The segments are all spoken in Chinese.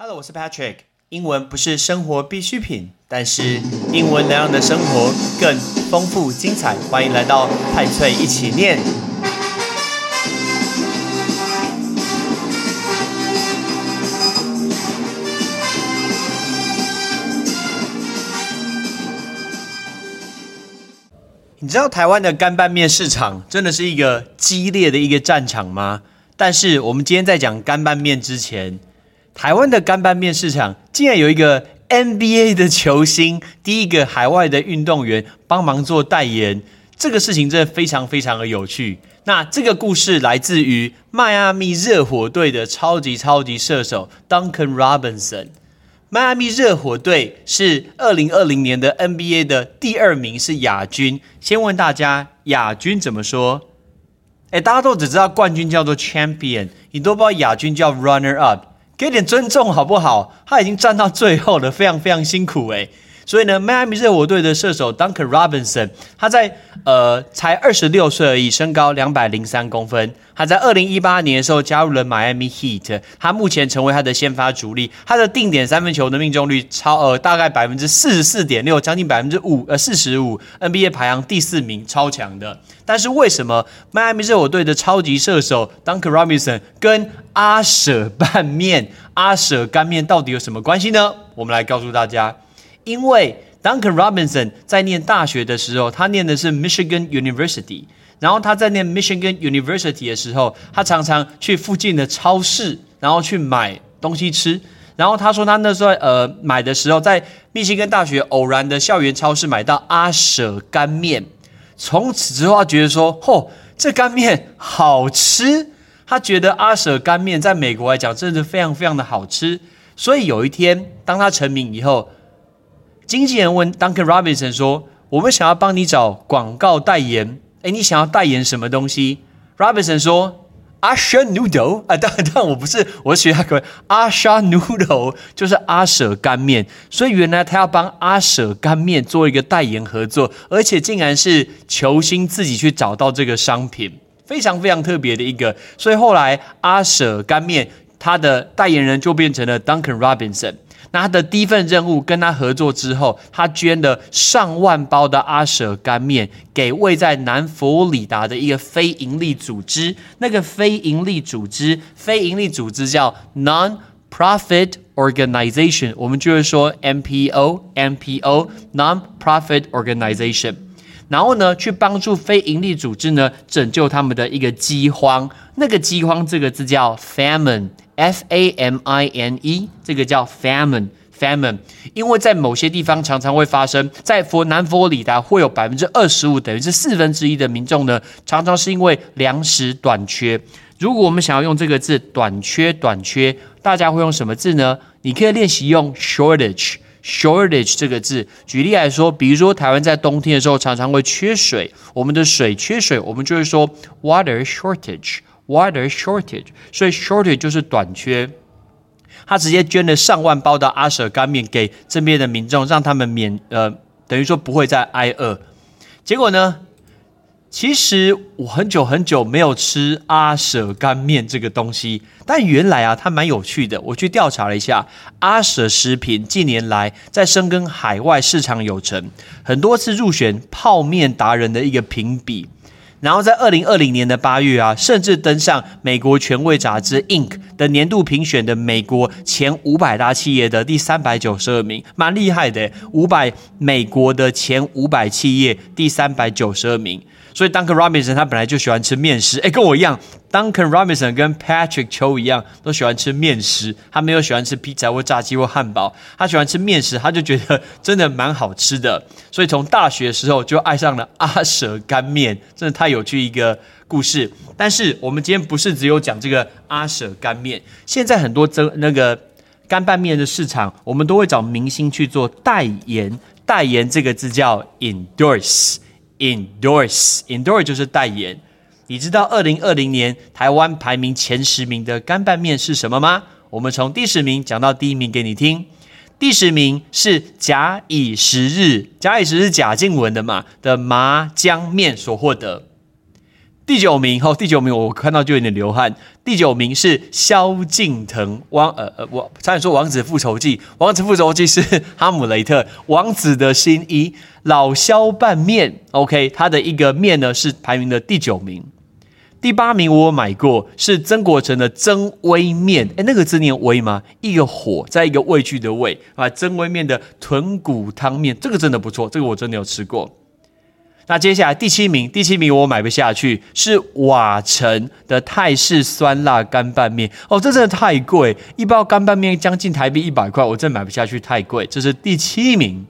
Hello，我是 Patrick。英文不是生活必需品，但是英文能让你的生活更丰富精彩。欢迎来到派翠一起念。你知道台湾的干拌面市场真的是一个激烈的一个战场吗？但是我们今天在讲干拌面之前，台湾的干拌面市场竟然有一个 NBA 的球星，第一个海外的运动员帮忙做代言，这个事情真的非常非常的有趣。那这个故事来自于迈阿密热火队的超级超级射手 Duncan Robinson。迈阿密热火队是二零二零年的 NBA 的第二名，是亚军。先问大家，亚军怎么说？哎，大家都只知道冠军叫做 champion，你都不知道亚军叫 runner up，给点尊重好不好？他已经站到最后了，非常非常辛苦哎。所以呢，迈阿密热火队的射手 Duncan Robinson，他在呃才二十六岁而已，身高两百零三公分。他在二零一八年的时候加入了 Miami Heat，他目前成为他的先发主力。他的定点三分球的命中率超呃大概百分之四十四点六，将近百分之五呃四十五，NBA 排行第四名，超强的。但是为什么迈阿密热火队的超级射手 Duncan Robinson 跟阿舍拌面、阿舍干面到底有什么关系呢？我们来告诉大家。因为 Duncan Robinson 在念大学的时候，他念的是 Michigan University。然后他在念 Michigan University 的时候，他常常去附近的超市，然后去买东西吃。然后他说，他那时候呃买的时候，在密西根大学偶然的校园超市买到阿舍干面。从此之后，他觉得说，嚯，这干面好吃。他觉得阿舍干面在美国来讲，真的非常非常的好吃。所以有一天，当他成名以后，经纪人问 Duncan Robinson 说：“我们想要帮你找广告代言，哎，你想要代言什么东西？”Robinson 说：“Asha Noodle 啊，但但我不是，我是学他个 Asha Noodle，就是阿舍干面。所以原来他要帮阿舍干面做一个代言合作，而且竟然是球星自己去找到这个商品，非常非常特别的一个。所以后来阿舍干面他的代言人就变成了 Duncan Robinson。”那他的第一份任务跟他合作之后，他捐了上万包的阿舍干面给位在南佛罗里达的一个非营利组织。那个非营利组织，非营利组织叫 Non-Profit Organization，我们就会说 NPO，NPO，Non-Profit Organization。然后呢，去帮助非营利组织呢，拯救他们的一个饥荒。那个饥荒这个字叫 famine F A M I N E，这个叫 famine，famine。因为在某些地方常常会发生，在佛南佛罗里达会有百分之二十五，等于是四分之一的民众呢，常常是因为粮食短缺。如果我们想要用这个字短缺短缺，大家会用什么字呢？你可以练习用 shortage。shortage 这个字，举例来说，比如说台湾在冬天的时候常常会缺水，我们的水缺水，我们就会说 water shortage water shortage，所以 shortage 就是短缺。他直接捐了上万包的阿舍干面给这边的民众，让他们免呃，等于说不会再挨饿。结果呢？其实我很久很久没有吃阿舍干面这个东西，但原来啊，它蛮有趣的。我去调查了一下，阿舍食品近年来在深耕海外市场有成，很多次入选泡面达人的一个评比。然后在二零二零年的八月啊，甚至登上美国权威杂志 Inc 的年度评选的美国前五百大企业的第三百九十二名，蛮厉害的。五百美国的前五百企业第三百九十二名。所以 Duncan Robinson 他本来就喜欢吃面食，哎，跟我一样。Duncan Robinson 跟 Patrick 邱一样，都喜欢吃面食。他没有喜欢吃披萨或炸鸡或汉堡，他喜欢吃面食，他就觉得真的蛮好吃的。所以从大学的时候就爱上了阿舍干面，真的太有趣一个故事。但是我们今天不是只有讲这个阿舍干面，现在很多这那个干拌面的市场，我们都会找明星去做代言。代言这个字叫 endorse。Endorse，endorse 就是代言。你知道二零二零年台湾排名前十名的干拌面是什么吗？我们从第十名讲到第一名给你听。第十名是假以时日，假以时日贾静雯的嘛的麻酱面所获得。第九名，哦，第九名，我看到就有点流汗。第九名是萧敬腾，王呃呃，我差点说《王子复仇记》，《王子复仇记》是哈姆雷特，王子的新衣，老萧拌面，OK，它的一个面呢是排名的第九名。第八名我买过，是曾国成的曾威面，哎，那个字念威吗？一个火，在一个畏惧的畏啊，曾威面的豚骨汤面，这个真的不错，这个我真的有吃过。那接下来第七名，第七名我买不下去，是瓦城的泰式酸辣干拌面，哦，这真的太贵，一包干拌面将近台币一百块，我真买不下去，太贵。这是第七名。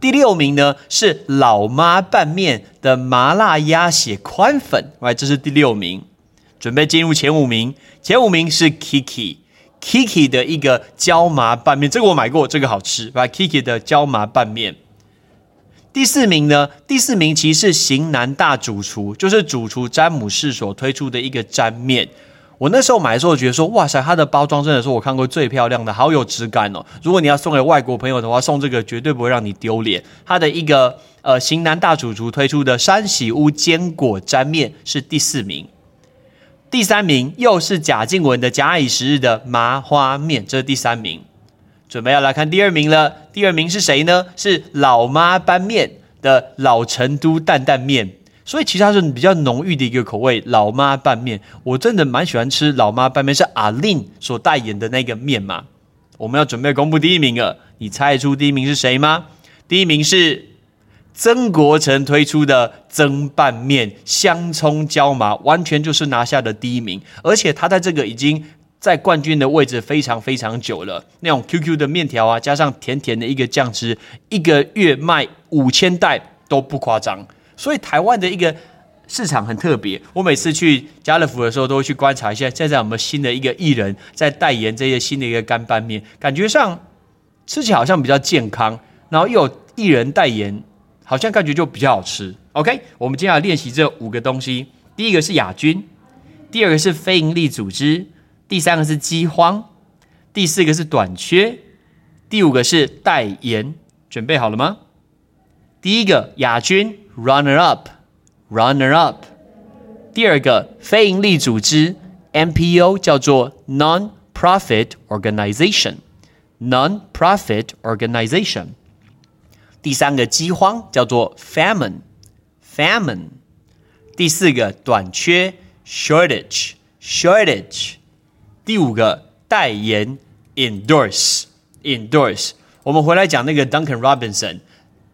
第六名呢是老妈拌面的麻辣鸭血宽粉，来，这是第六名。准备进入前五名，前五名是 Kiki，Kiki 的一个椒麻拌面，这个我买过，这个好吃，来，Kiki 的椒麻拌面。第四名呢，第四名其实是型男大主厨，就是主厨詹姆士所推出的一个沾面。我那时候买的时候觉得说，哇塞，它的包装真的是我看过最漂亮的，好有质感哦。如果你要送给外国朋友的话，送这个绝对不会让你丢脸。它的一个呃型男大主厨推出的山喜屋坚果沾面是第四名，第三名又是贾静雯的假以时日的麻花面，这是第三名。准备要来看第二名了，第二名是谁呢？是老妈拌面的老成都担担面。所以其实它是比较浓郁的一个口味，老妈拌面，我真的蛮喜欢吃老妈拌面，是阿令所代言的那个面嘛。我们要准备公布第一名了，你猜出第一名是谁吗？第一名是曾国成推出的曾拌面，香葱椒麻，完全就是拿下的第一名，而且他在这个已经在冠军的位置非常非常久了。那种 QQ 的面条啊，加上甜甜的一个酱汁，一个月卖五千袋都不夸张。所以台湾的一个市场很特别，我每次去家乐福的时候，都会去观察一下，现在有没有新的一个艺人在代言这些新的一个干拌面，感觉上吃起来好像比较健康，然后又有艺人代言，好像感觉就比较好吃。OK，我们接下来练习这五个东西，第一个是亚军，第二个是非营利组织，第三个是饥荒，第四个是短缺，第五个是代言。准备好了吗？第一个亚军。Runner up, runner up。第二个非营利组织 NPO 叫做 Non-profit Organization，Non-profit Organization。第三个饥荒叫做 Famine，Famine。第四个短缺 Shortage，Shortage。第五个代言 Endorse，Endorse。我们回来讲那个 Duncan Robinson。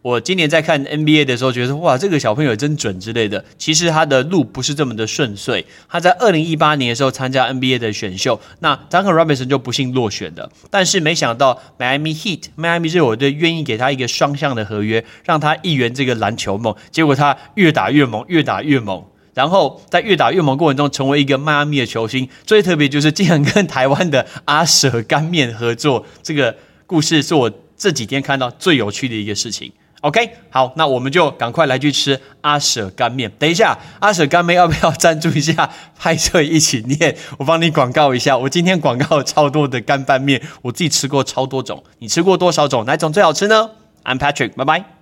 我今年在看 NBA 的时候，觉得哇，这个小朋友真准之类的。其实他的路不是这么的顺遂。他在二零一八年的时候参加 NBA 的选秀，那 Duncan Robinson 就不幸落选了。但是没想到 Miami Heat、Miami 热火队愿意给他一个双向的合约，让他一圆这个篮球梦。结果他越打越猛，越打越猛。然后在越打越猛过程中，成为一个迈阿密的球星。最特别就是竟然跟台湾的阿舍干面合作，这个故事是我这几天看到最有趣的一个事情。OK，好，那我们就赶快来去吃阿舍干面。等一下，阿舍干面要不要赞助一下？拍摄一起念，我帮你广告一下。我今天广告超多的干拌面，我自己吃过超多种。你吃过多少种？哪种最好吃呢？I'm Patrick，拜拜。